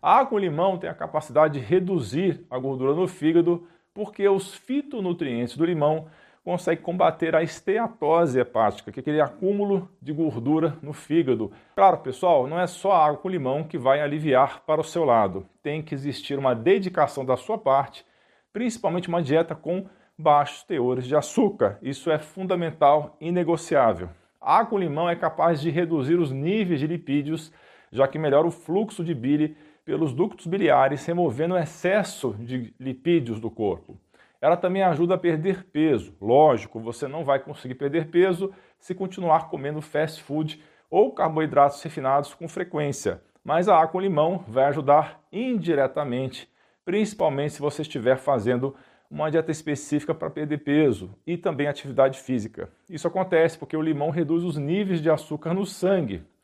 A água com limão tem a capacidade de reduzir a gordura no fígado porque os fitonutrientes do limão conseguem combater a esteatose hepática, que é aquele acúmulo de gordura no fígado. Claro, pessoal, não é só a água com limão que vai aliviar para o seu lado. Tem que existir uma dedicação da sua parte, principalmente uma dieta com baixos teores de açúcar. Isso é fundamental e negociável. A água com limão é capaz de reduzir os níveis de lipídios, já que melhora o fluxo de bile pelos ductos biliares, removendo o excesso de lipídios do corpo. Ela também ajuda a perder peso. Lógico, você não vai conseguir perder peso se continuar comendo fast food ou carboidratos refinados com frequência, mas a água com limão vai ajudar indiretamente, principalmente se você estiver fazendo uma dieta específica para perder peso e também atividade física. Isso acontece porque o limão reduz os níveis de açúcar no sangue.